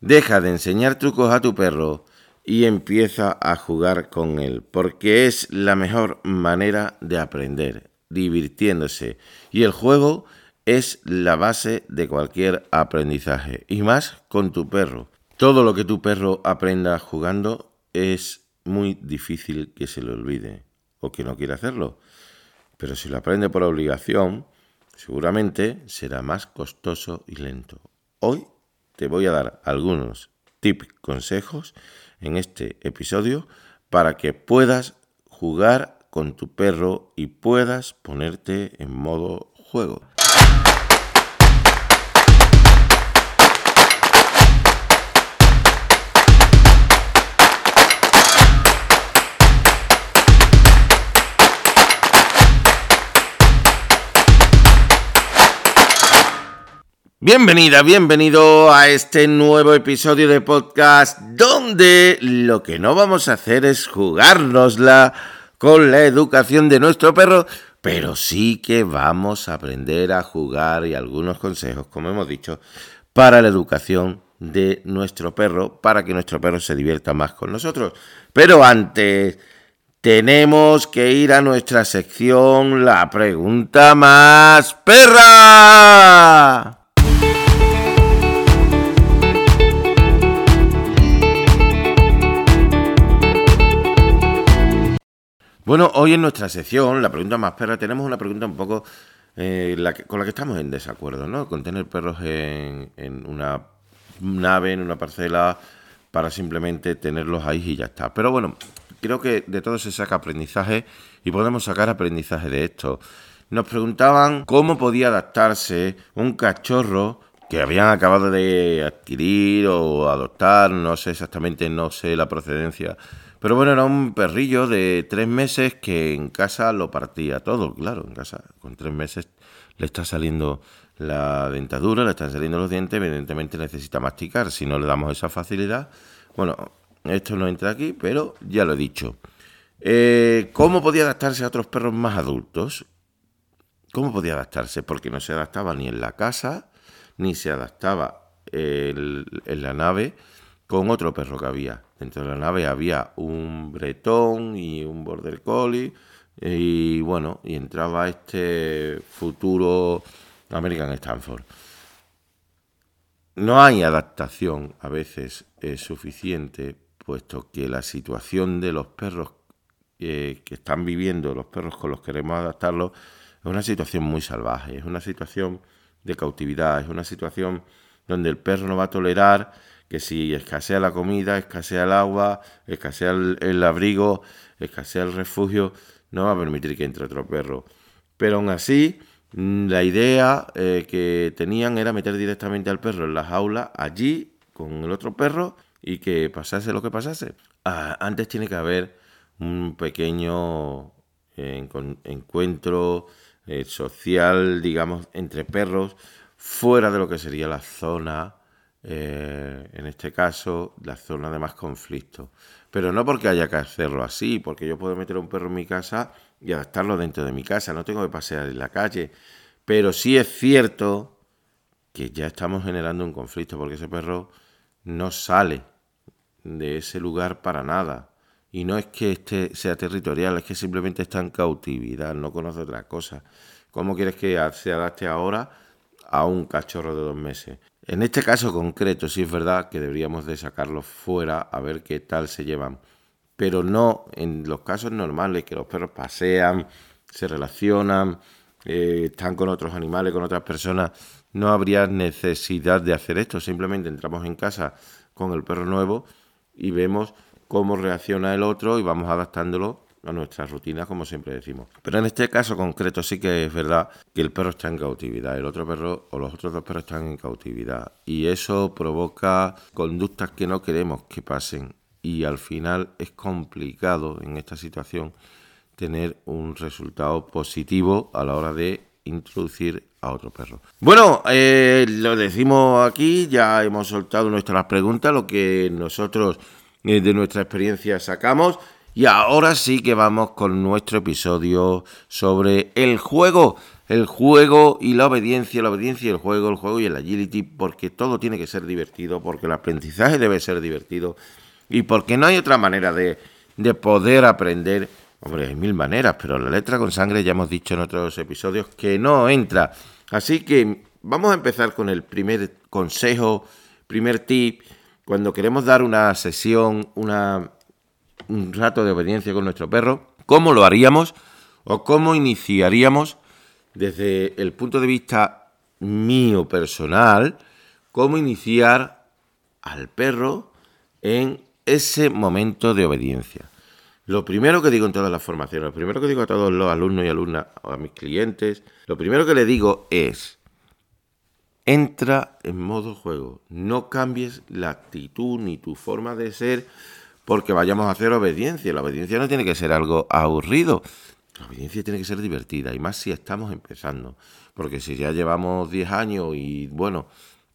Deja de enseñar trucos a tu perro y empieza a jugar con él, porque es la mejor manera de aprender, divirtiéndose. Y el juego es la base de cualquier aprendizaje, y más con tu perro. Todo lo que tu perro aprenda jugando es muy difícil que se le olvide o que no quiera hacerlo. Pero si lo aprende por obligación, seguramente será más costoso y lento. Hoy te voy a dar algunos tips, consejos en este episodio para que puedas jugar con tu perro y puedas ponerte en modo juego. Bienvenida, bienvenido a este nuevo episodio de podcast donde lo que no vamos a hacer es jugárnosla con la educación de nuestro perro, pero sí que vamos a aprender a jugar y algunos consejos, como hemos dicho, para la educación de nuestro perro, para que nuestro perro se divierta más con nosotros. Pero antes tenemos que ir a nuestra sección, la pregunta más perra. Bueno, hoy en nuestra sección, la pregunta más perra, tenemos una pregunta un poco eh, con la que estamos en desacuerdo, ¿no? Con tener perros en, una nave, en una parcela, para simplemente tenerlos ahí y ya está. Pero bueno, creo que de todo se saca aprendizaje y podemos sacar aprendizaje de esto. Nos preguntaban cómo podía adaptarse un cachorro que habían acabado de adquirir o adoptar, no sé exactamente, no sé la procedencia pero bueno, era un perrillo de tres meses que en casa lo partía todo, claro, en casa con tres meses le está saliendo la dentadura, le están saliendo los dientes, evidentemente necesita masticar, si no le damos esa facilidad. Bueno, esto no entra aquí, pero ya lo he dicho. Eh, ¿Cómo podía adaptarse a otros perros más adultos? ¿Cómo podía adaptarse? Porque no se adaptaba ni en la casa, ni se adaptaba en la nave con otro perro que había. Dentro de la nave había un bretón y un border collie y bueno, y entraba este futuro American Stanford. No hay adaptación a veces suficiente, puesto que la situación de los perros que están viviendo, los perros con los que queremos adaptarlos, es una situación muy salvaje, es una situación de cautividad, es una situación donde el perro no va a tolerar que si escasea la comida, escasea el agua, escasea el, abrigo, escasea el refugio, no va a permitir que entre otro perro. Pero aún así, mm, la idea eh, que tenían era meter directamente al perro en la jaula, allí, con el otro perro, y que pasase lo que pasase. Ah, antes tiene que haber un pequeño eh, encuentro eh, social, digamos, entre perros, fuera de lo que sería la zona eh, en este caso, la zona de más conflicto. Pero no porque haya que hacerlo así, porque yo puedo meter un perro en mi casa y adaptarlo dentro de mi casa, no tengo que pasear en la calle. Pero sí es cierto que ya estamos generando un conflicto, porque ese perro no sale de ese lugar para nada. Y no es que este sea territorial, es que simplemente está en cautividad, no conoce otra cosa. ¿Cómo quieres que se adapte ahora a un cachorro de dos meses? En este caso concreto sí es verdad que deberíamos de sacarlos fuera a ver qué tal se llevan, pero no en los casos normales que los perros pasean, se relacionan, eh, están con otros animales, con otras personas, no habría necesidad de hacer esto, simplemente entramos en casa con el perro nuevo y vemos cómo reacciona el otro y vamos adaptándolo a nuestra rutina, como siempre decimos. Pero en este caso concreto sí que es verdad que el perro está en cautividad, el otro perro o los otros dos perros están en cautividad y eso provoca conductas que no queremos que pasen y al final es complicado en esta situación tener un resultado positivo a la hora de introducir a otro perro. Bueno, eh, lo decimos aquí, ya hemos soltado nuestras preguntas, lo que nosotros eh, de nuestra experiencia sacamos. Y ahora sí que vamos con nuestro episodio sobre el juego. el juego y la obediencia, la obediencia y el juego, el juego y el agility, porque todo tiene que ser divertido, porque el aprendizaje debe ser divertido y porque no hay otra manera de, de poder aprender. Hombre, hay mil maneras, pero la letra con sangre ya hemos dicho en otros episodios que no entra. Así que vamos a empezar con el primer consejo, primer tip. Cuando queremos dar una sesión, una, un rato de obediencia con nuestro perro, ¿cómo lo haríamos o cómo iniciaríamos desde el punto de vista mío personal, cómo iniciar al perro en ese momento de obediencia. Lo primero que digo en todas las formaciones, lo primero que digo a todos los alumnos y alumnas, a mis clientes, lo primero que le digo es, entra en modo juego, no cambies la actitud ni tu forma de ser porque vayamos a hacer obediencia. La obediencia no tiene que ser algo aburrido, la obediencia tiene que ser divertida, y más si estamos empezando. Porque si ya llevamos 10 años y bueno,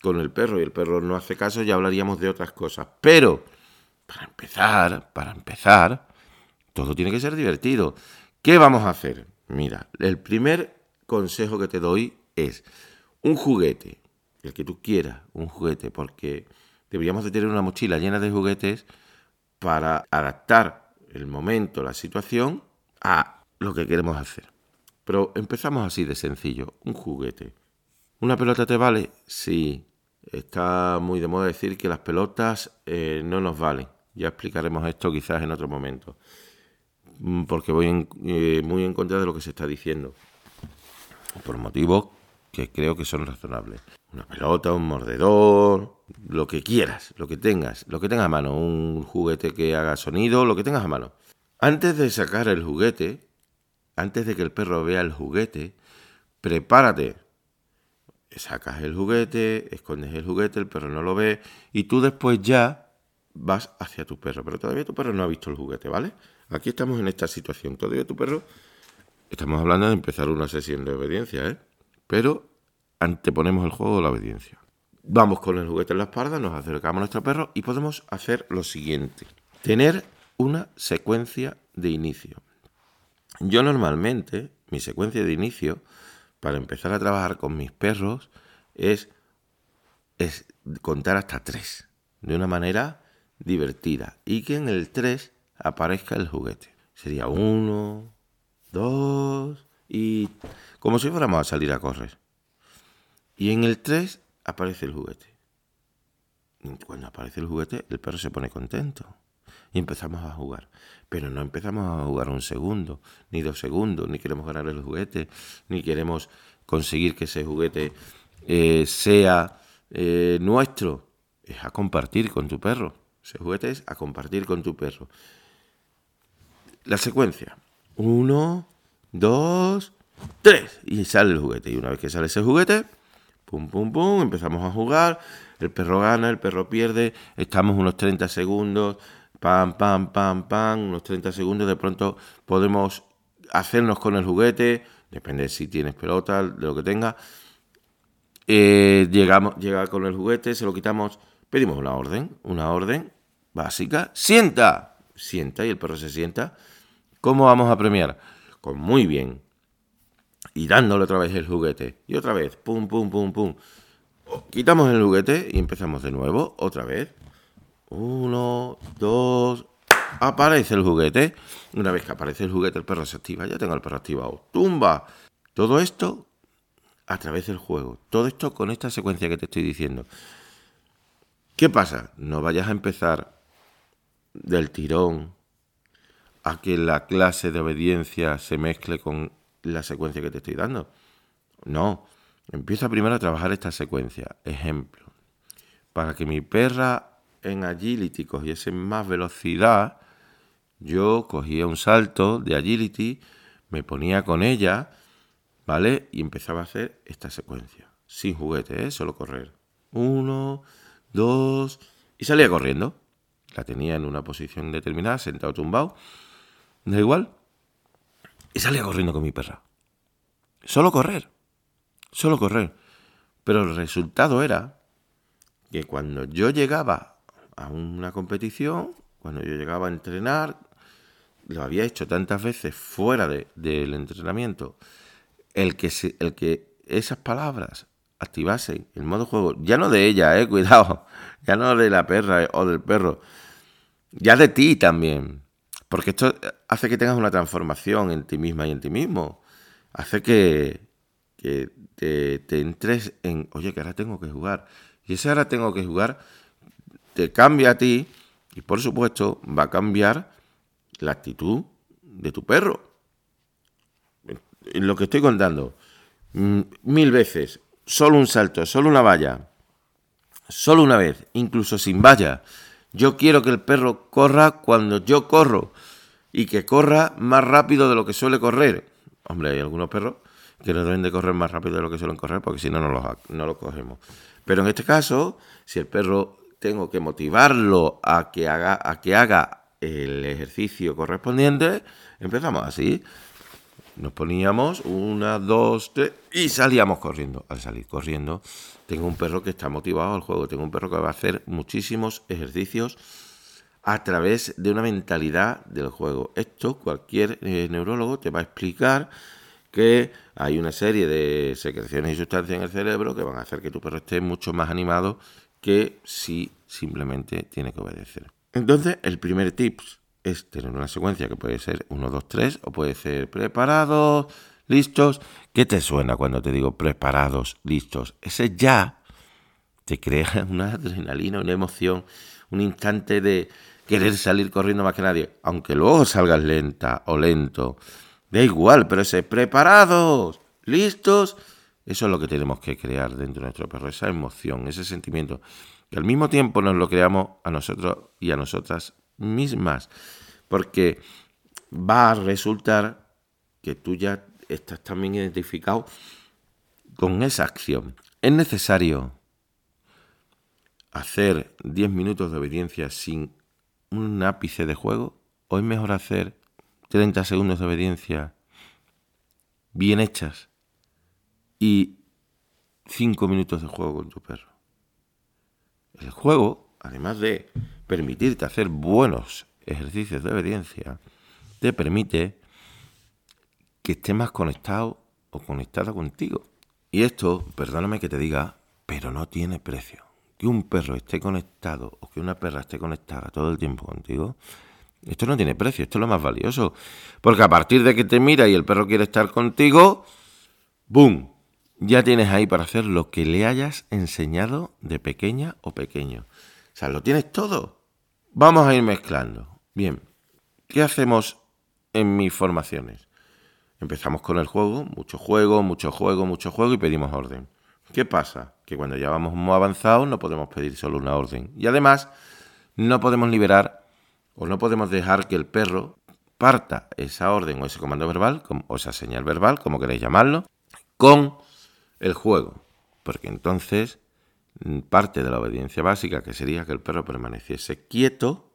con el perro y el perro no hace caso, ya hablaríamos de otras cosas. Pero, para empezar, para empezar, todo tiene que ser divertido. ¿Qué vamos a hacer? Mira, el primer consejo que te doy es un juguete, el que tú quieras, un juguete, porque deberíamos de tener una mochila llena de juguetes para adaptar el momento, la situación a lo que queremos hacer. Pero empezamos así de sencillo, un juguete. ¿Una pelota te vale? Sí. Está muy de moda decir que las pelotas eh, no nos valen. Ya explicaremos esto quizás en otro momento. Mm, porque voy eh, muy en contra de lo que se está diciendo. Por motivos que creo que son razonables. Una pelota, un mordedor, lo que quieras, lo que tengas, lo que tengas a mano. Un juguete que haga sonido, lo que tengas a mano. Antes de sacar el juguete, antes de que el perro vea el juguete, prepárate. Sacas el juguete, escondes el juguete, el perro no lo ve y tú después ya vas hacia tu perro. Pero todavía tu perro no ha visto el juguete, ¿vale? Aquí estamos en esta situación. Todavía tu perro... Estamos hablando de empezar una sesión de obediencia, ¿eh? Pero anteponemos el juego de la obediencia. Vamos con el juguete en la espalda, nos acercamos a nuestro perro y podemos hacer lo siguiente. Tener una secuencia de inicio. Yo normalmente, mi secuencia de inicio, para empezar a trabajar con mis perros, es, es contar hasta tres, de una manera divertida, y que en el tres aparezca el juguete. Sería uno, dos, y como si fuéramos a salir a correr. Y en el tres aparece el juguete. Cuando aparece el juguete, el perro se pone contento y empezamos a jugar. Pero no empezamos a jugar un segundo, ni dos segundos, ni queremos ganar el juguete, ni queremos conseguir que ese juguete eh, sea eh, nuestro. Es a compartir con tu perro. Ese juguete es a compartir con tu perro. La secuencia. Uno, dos, tres. Y sale el juguete. Y una vez que sale ese juguete, pum, pum, pum, empezamos a jugar. El perro gana, el perro pierde. Estamos unos 30 segundos pam, pam, pam, pam, unos 30 segundos, de pronto podemos hacernos con el juguete, depende si tienes pelota, de lo que tenga. Eh, llegamos, llega con el juguete, se lo quitamos, pedimos una orden, una orden básica, sienta, sienta y el perro se sienta. ¿Cómo vamos a premiar? Con muy bien. Y dándole otra vez el juguete. Y otra vez, pum, pum, pum, pum. Quitamos el juguete y empezamos de nuevo, otra vez. Uno, dos. Aparece el juguete. Una vez que aparece el juguete, el perro se activa. Ya tengo el perro activado. ¡Tumba! Todo esto a través del juego. Todo esto con esta secuencia que te estoy diciendo. ¿Qué pasa? No vayas a empezar del tirón a que la clase de obediencia se mezcle con la secuencia que te estoy dando. No. Empieza primero a trabajar esta secuencia. Ejemplo. Para que mi perra en agility cogiese más velocidad, yo cogía un salto de agility, me ponía con ella, ¿vale? Y empezaba a hacer esta secuencia. Sin juguete, ¿eh? Solo correr. Uno, dos, y salía corriendo. La tenía en una posición determinada, sentado tumbado. Da igual. Y salía corriendo con mi perra. Solo correr. Solo correr. Pero el resultado era que cuando yo llegaba a una competición, cuando yo llegaba a entrenar, lo había hecho tantas veces fuera del entrenamiento, el que, el que esas palabras activasen el modo juego, ya no de ella, eh, cuidado, ya no de la perra o del perro, ya de ti también. Porque esto hace que tengas una transformación en ti misma y en ti mismo. Hace que, te, entres en, oye, que ahora tengo que jugar. Y ese ahora tengo que jugar te cambia a ti y por supuesto va a cambiar la actitud de tu perro. Lo que estoy contando, mm, mil veces, solo un salto, solo una valla, solo una vez, incluso sin valla. Yo quiero que el perro corra cuando yo corro y que corra más rápido de lo que suele correr. Hombre, hay algunos perros que no deben de correr más rápido de lo que suelen correr porque si no, no los, no los cogemos. Pero en este caso, si el perro tengo que motivarlo a que haga, a que haga el ejercicio correspondiente, empezamos así. Nos poníamos una, dos, tres y salíamos corriendo. Al salir corriendo, tengo un perro que está motivado al juego, tengo un perro que va a hacer muchísimos ejercicios a través de una mentalidad del juego. Esto cualquier eh, neurólogo te va a explicar que hay una serie de secreciones y sustancias en el cerebro que van a hacer que tu perro esté mucho más animado que si simplemente tiene que obedecer. Entonces, el primer tip es tener una secuencia que puede ser 1, 2, 3 o puede ser preparados, listos. ¿Qué te suena cuando te digo preparados, listos? Ese ya te crea una adrenalina, una emoción, un instante de querer salir corriendo más que nadie, aunque luego salgas lenta o lento. Da igual, pero ese preparados, listos, eso es lo que tenemos que crear dentro de nuestro perro, esa emoción, ese sentimiento, que al mismo tiempo nos lo creamos a nosotros y a nosotras mismas, porque va a resultar que tú ya estás también identificado con esa acción. Es necesario hacer 10 minutos de obediencia sin un ápice de juego o es mejor hacer 30 segundos de obediencia bien hechas y cinco minutos de juego con tu perro. El juego, además de permitirte hacer buenos ejercicios de obediencia, te permite que estés más conectado o conectada contigo. Y esto, perdóname que te diga, pero no tiene precio. Que un perro esté conectado o que una perra esté conectada todo el tiempo contigo, esto no tiene precio, esto es lo más valioso. Porque a partir de que te mira y el perro quiere estar contigo, ¡boom! ya tienes ahí para hacer lo que le hayas enseñado de pequeña o pequeño. O sea, lo tienes todo. Vamos a ir mezclando. Bien, ¿qué hacemos en mis formaciones? Empezamos con el juego, mucho juego, mucho juego, mucho juego y pedimos orden. ¿Qué pasa? Que cuando ya vamos muy avanzados no podemos pedir solo una orden. Y además no podemos liberar o no podemos dejar que el perro parta esa orden o ese comando verbal o esa señal verbal, como queréis llamarlo, con el juego, porque entonces parte de la obediencia básica, que sería que el perro permaneciese quieto,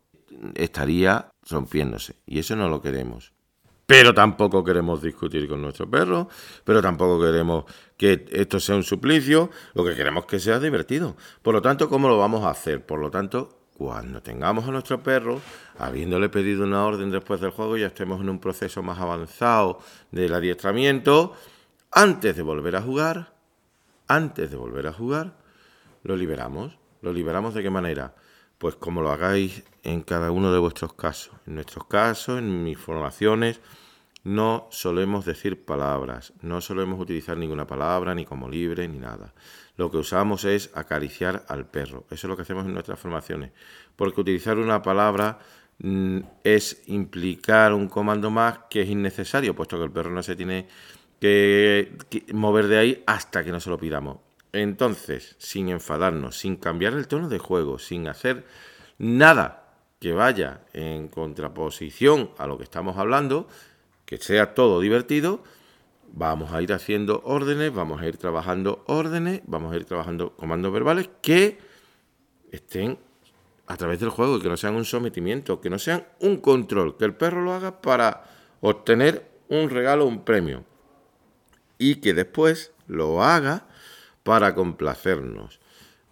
estaría rompiéndose. Y eso no lo queremos. Pero tampoco queremos discutir con nuestro perro, pero tampoco queremos que esto sea un suplicio, lo que queremos que sea divertido. Por lo tanto, ¿cómo lo vamos a hacer? Por lo tanto, cuando tengamos a nuestro perro, habiéndole pedido una orden después del juego, ya estemos en un proceso más avanzado del adiestramiento, antes de volver a jugar, antes de volver a jugar, lo liberamos. ¿Lo liberamos de qué manera? Pues como lo hagáis en cada uno de vuestros casos. En nuestros casos, en mis formaciones, no solemos decir palabras, no solemos utilizar ninguna palabra, ni como libre, ni nada. Lo que usamos es acariciar al perro. Eso es lo que hacemos en nuestras formaciones. Porque utilizar una palabra mm, es implicar un comando más que es innecesario, puesto que el perro no se tiene que, mover de ahí hasta que no se lo pidamos. Entonces, sin enfadarnos, sin cambiar el tono de juego, sin hacer nada que vaya en contraposición a lo que estamos hablando, que sea todo divertido, vamos a ir haciendo órdenes, vamos a ir trabajando órdenes, vamos a ir trabajando comandos verbales que estén a través del juego que no sean un sometimiento, que no sean un control, que el perro lo haga para obtener un regalo, un premio y que después lo haga para complacernos.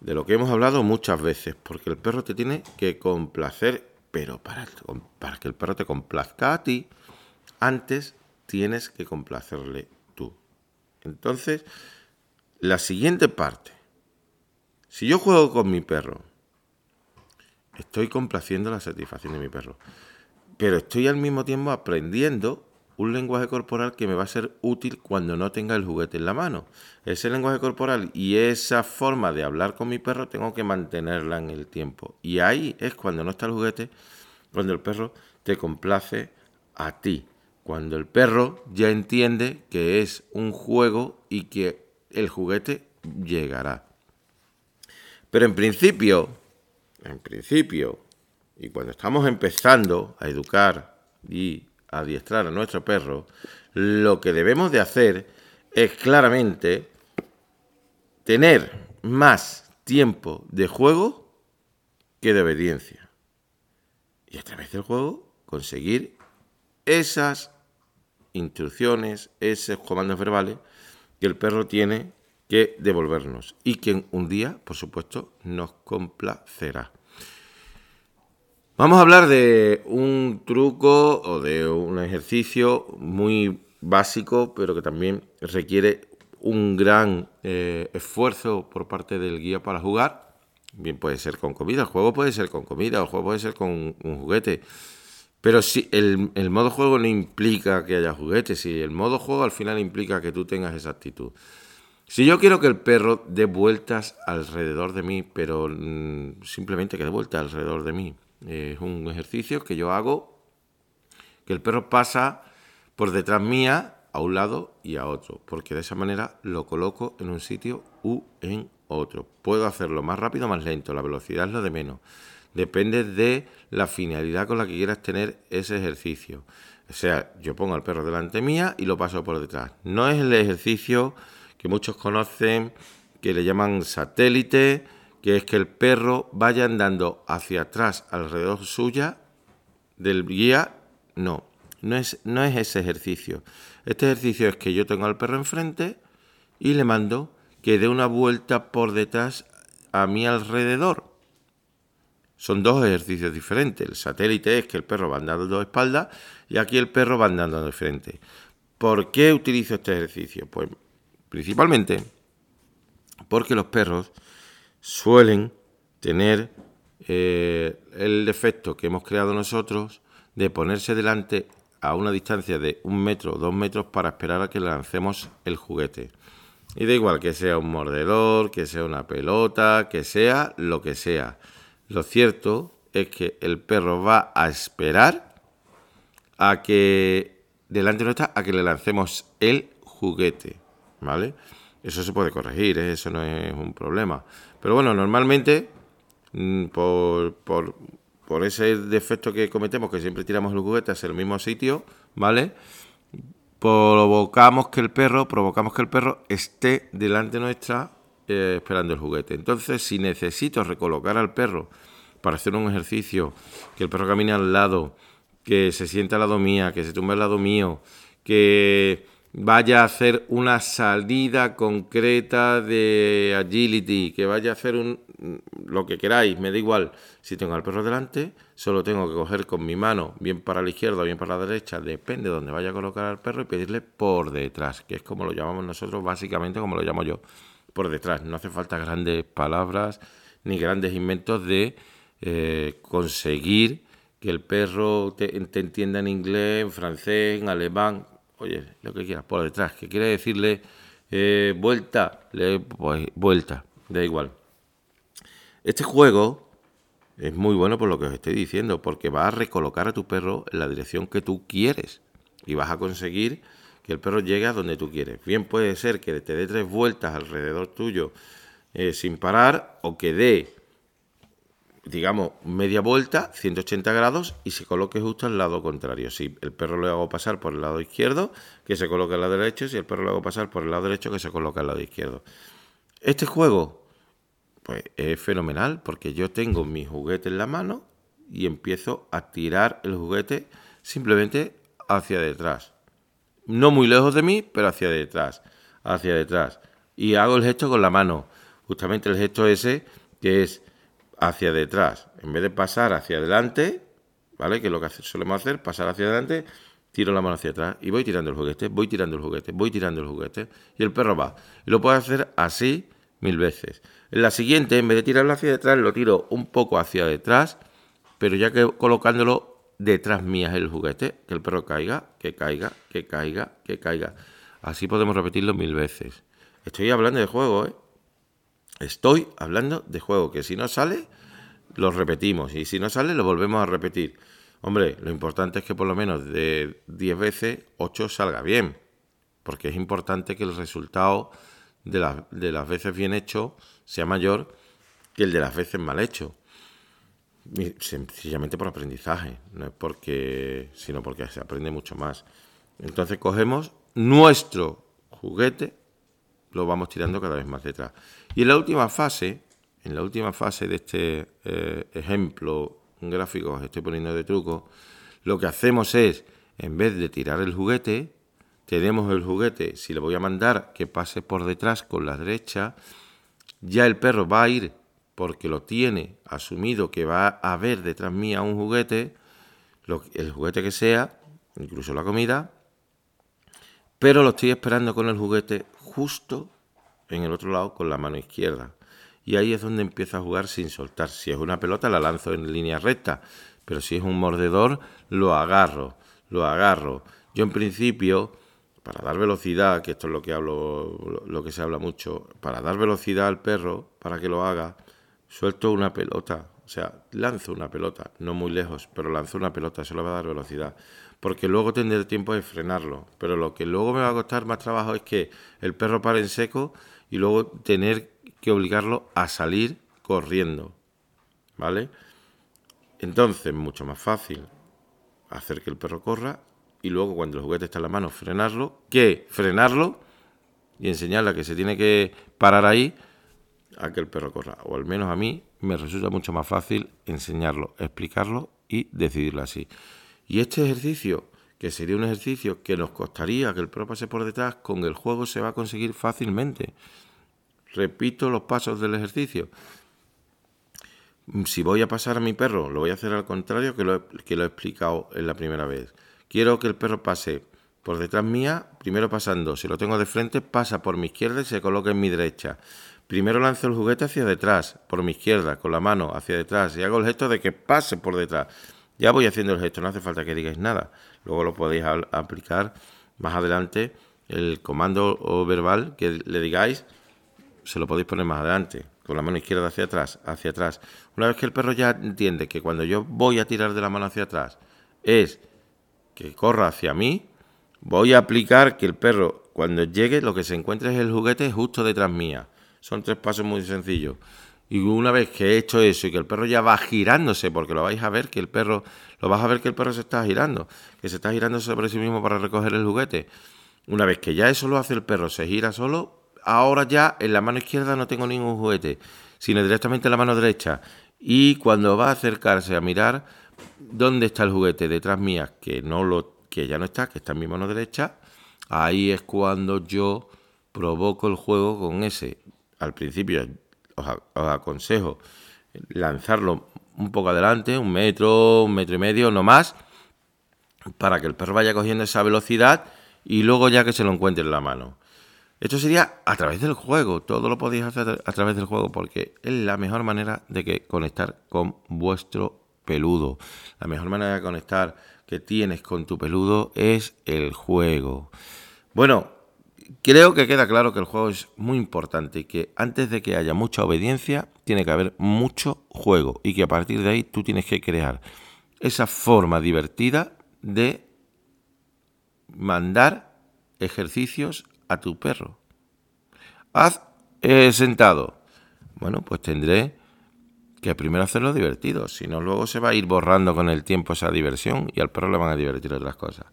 De lo que hemos hablado muchas veces, porque el perro te tiene que complacer, pero para, para que el perro te complazca a ti, antes tienes que complacerle tú. Entonces, la siguiente parte. Si yo juego con mi perro, estoy complaciendo la satisfacción de mi perro, pero estoy al mismo tiempo aprendiendo un lenguaje corporal que me va a ser útil cuando no tenga el juguete en la mano. Ese lenguaje corporal y esa forma de hablar con mi perro tengo que mantenerla en el tiempo. Y ahí es cuando no está el juguete, cuando el perro te complace a ti. Cuando el perro ya entiende que es un juego y que el juguete llegará. Pero en principio, en principio, y cuando estamos empezando a educar y adiestrar a nuestro perro, lo que debemos de hacer es claramente tener más tiempo de juego que de obediencia. Y a través del juego conseguir esas instrucciones, esos comandos verbales que el perro tiene que devolvernos y que un día, por supuesto, nos complacerá. Vamos a hablar de un truco o de un ejercicio muy básico, pero que también requiere un gran eh, esfuerzo por parte del guía para jugar. Bien puede ser con comida, el juego puede ser con comida, el juego puede ser con un juguete. Pero si el, modo juego no implica que haya juguetes, si el modo juego al final implica que tú tengas esa actitud. Si yo quiero que el perro dé vueltas alrededor de mí, pero mm, simplemente que dé vueltas alrededor de mí, es un ejercicio que yo hago, que el perro pasa por detrás mía a un lado y a otro, porque de esa manera lo coloco en un sitio u en otro. Puedo hacerlo más rápido o más lento, la velocidad es lo de menos. Depende de la finalidad con la que quieras tener ese ejercicio. O sea, yo pongo al perro delante mía y lo paso por detrás. No es el ejercicio que muchos conocen, que le llaman satélite, que es que el perro vaya andando hacia atrás alrededor suya del guía. No, no es, no es ese ejercicio. Este ejercicio es que yo tengo al perro enfrente y le mando que dé una vuelta por detrás a mi alrededor. Son dos ejercicios diferentes. El satélite es que el perro va andando de espaldas y aquí el perro va andando de frente. ¿Por qué utilizo este ejercicio? Pues principalmente porque los perros suelen tener eh, el defecto que hemos creado nosotros de ponerse delante a una distancia de un metro o dos metros para esperar a que lancemos el juguete. Y da igual que sea un mordedor, que sea una pelota, que sea lo que sea. Lo cierto es que el perro va a esperar a que delante nuestra a que le lancemos el juguete, ¿vale? Eso se puede corregir, ¿eh? eso no es un problema. Pero bueno, normalmente, mm, por, por, ese defecto que cometemos, que siempre tiramos el juguete hacia el mismo sitio, ¿vale? Provocamos que el perro, provocamos que el perro esté delante nuestra eh, esperando el juguete. Entonces, si necesito recolocar al perro para hacer un ejercicio, que el perro camine al lado, que se sienta al lado mía, que se tumbe al lado mío, que vaya a hacer una salida concreta de agility, que vaya a hacer un, lo que queráis, me da igual. Si tengo al perro delante, solo tengo que coger con mi mano, bien para la izquierda o bien para la derecha, depende de dónde vaya a colocar al perro y pedirle por detrás, que es como lo llamamos nosotros, básicamente como lo llamo yo, por detrás. No hace falta grandes palabras ni grandes inventos de eh, conseguir que el perro te entienda en inglés, en francés, en alemán, oye, lo que quieras, por detrás, que quiere decirle eh, vuelta, le, pues vuelta, da igual. Este juego es muy bueno por lo que os estoy diciendo, porque va a recolocar a tu perro en la dirección que tú quieres y vas a conseguir que el perro llegue a donde tú quieres. Bien puede ser que te dé tres vueltas alrededor tuyo eh, sin parar o que dé digamos, media vuelta, 180 grados, y se coloque justo al lado contrario. Si el perro lo hago pasar por el lado izquierdo, que se coloque al lado derecho, si el perro lo hago pasar por el lado derecho, que se coloque al lado izquierdo. Este juego, pues es fenomenal, porque yo tengo mi juguete en la mano y empiezo a tirar el juguete simplemente hacia detrás. No muy lejos de mí, pero hacia detrás, hacia detrás. Y hago el gesto con la mano, justamente el gesto ese que es hacia detrás. En vez de pasar hacia adelante, ¿vale? Que es lo que solemos hacer, pasar hacia adelante, tiro la mano hacia atrás y voy tirando el juguete, voy tirando el juguete, voy tirando el juguete y el perro va. Y lo puedo hacer así mil veces. En la siguiente, en vez de tirarlo hacia detrás, lo tiro un poco hacia detrás, pero ya que colocándolo detrás mías el juguete, que el perro caiga, que caiga, que caiga, que caiga. Así podemos repetirlo mil veces. Estoy hablando de juego, ¿eh? Estoy hablando de juego, que si no sale, lo repetimos. Y si no sale, lo volvemos a repetir. Hombre, lo importante es que por lo menos de 10 veces, 8 salga bien. Porque es importante que el resultado de, de las veces bien hecho sea mayor que el de las veces mal hecho. Sencillamente por aprendizaje, no es porque, sino porque se aprende mucho más. Entonces cogemos nuestro juguete, lo vamos tirando cada vez más detrás. Y en la última fase, en la última fase de este eh, ejemplo gráfico os estoy poniendo de truco, lo que hacemos es, en vez de tirar el juguete, tenemos el juguete, si le voy a mandar que pase por detrás con la derecha, ya el perro va a ir porque lo tiene asumido que va a haber detrás mía un juguete, el juguete que sea, incluso la comida, pero lo estoy esperando con el juguete justo en el otro lado con la mano izquierda. Y ahí es donde empieza a jugar sin soltar. Si es una pelota la lanzo en línea recta, pero si es un mordedor lo agarro, lo agarro. Yo en principio, para dar velocidad, que esto es lo que hablo, lo que se habla mucho, para dar velocidad al perro, para que lo haga, suelto una pelota, o sea, lanzo una pelota, no muy lejos, pero lanzo una pelota, eso le va a dar velocidad. Porque luego tendré tiempo de frenarlo. Pero lo que luego me va a costar más trabajo es que el perro pare en seco y luego tener que obligarlo a salir corriendo. ¿Vale? Entonces, mucho más fácil hacer que el perro corra y luego cuando el juguete está en la mano frenarlo, que frenarlo y enseñarle a que se tiene que parar ahí a que el perro corra. O al menos a mí me resulta mucho más fácil enseñarlo, explicarlo y decidirlo así. Y este ejercicio, que sería un ejercicio que nos costaría que el perro pase por detrás, con el juego se va a conseguir fácilmente. Repito los pasos del ejercicio. Si voy a pasar a mi perro, lo voy a hacer al contrario que lo, que lo he explicado en la primera vez. Quiero que el perro pase por detrás mía, primero pasando, si lo tengo de frente, pasa por mi izquierda y se coloca en mi derecha. Primero lanzo el juguete hacia detrás, por mi izquierda, con la mano hacia detrás, y hago el gesto de que pase por detrás. Ya voy haciendo el gesto, no hace falta que digáis nada. Luego lo podéis aplicar más adelante. El comando verbal que le digáis, se lo podéis poner más adelante, con la mano izquierda hacia atrás, hacia atrás. Una vez que el perro ya entiende que cuando yo voy a tirar de la mano hacia atrás es que corra hacia mí, voy a aplicar que el perro cuando llegue lo que se encuentre es el juguete justo detrás mía. Son tres pasos muy sencillos. Y una vez que he hecho eso y que el perro ya va girándose, porque lo vais a ver que el perro, lo vas a ver que el perro se está girando, que se está girando sobre sí mismo para recoger el juguete. Una vez que ya eso lo hace el perro, se gira solo, ahora ya en la mano izquierda no tengo ningún juguete, sino directamente en la mano derecha. Y cuando va a acercarse a mirar dónde está el juguete detrás mía, que no lo, que ya no está, que está en mi mano derecha, ahí es cuando yo provoco el juego con ese al principio os, aconsejo lanzarlo un poco adelante, un metro, un metro y medio, no más, para que el perro vaya cogiendo esa velocidad y luego ya que se lo encuentre en la mano. Esto sería a través del juego, todo lo podéis hacer a través del juego porque es la mejor manera de que conectar con vuestro peludo. La mejor manera de conectar que tienes con tu peludo es el juego. Bueno, creo que queda claro que el juego es muy importante y que antes de que haya mucha obediencia, tiene que haber mucho juego y que a partir de ahí tú tienes que crear esa forma divertida de mandar ejercicios a tu perro. Haz eh, sentado. Bueno, pues tendré que primero hacerlo divertido, si no luego se va a ir borrando con el tiempo esa diversión y al perro le van a divertir otras cosas.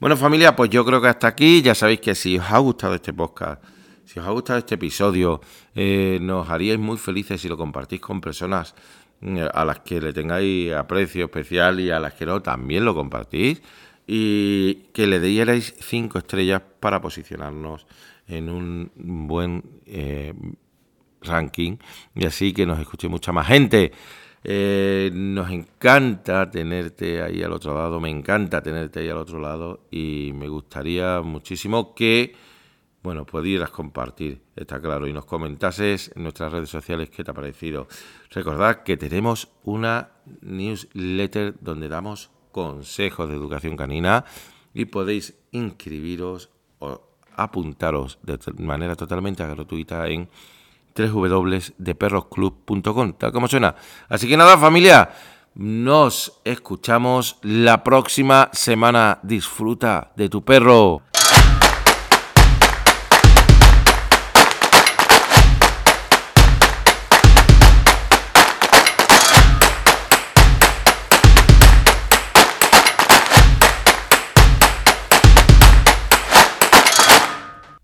Bueno familia, pues yo creo que hasta aquí, ya sabéis que si os ha gustado este podcast, si os ha gustado este episodio, eh, nos haríais muy felices si lo compartís con personas eh, a las que le tengáis aprecio especial y a las que no, también lo compartís. Y que le dierais cinco estrellas para posicionarnos en un buen eh, ranking. Y así que nos escuche mucha más gente. Eh, nos encanta tenerte ahí al otro lado, me encanta tenerte ahí al otro lado y me gustaría muchísimo que, bueno, pudieras compartir, está claro, y nos comentases en nuestras redes sociales qué te ha parecido. Recordad que tenemos una newsletter donde damos consejos de educación canina y podéis inscribiros o apuntaros de manera totalmente gratuita en www.deperrosclub.com, tal como suena. Así que nada, familia, nos escuchamos la próxima semana. Disfruta de tu perro.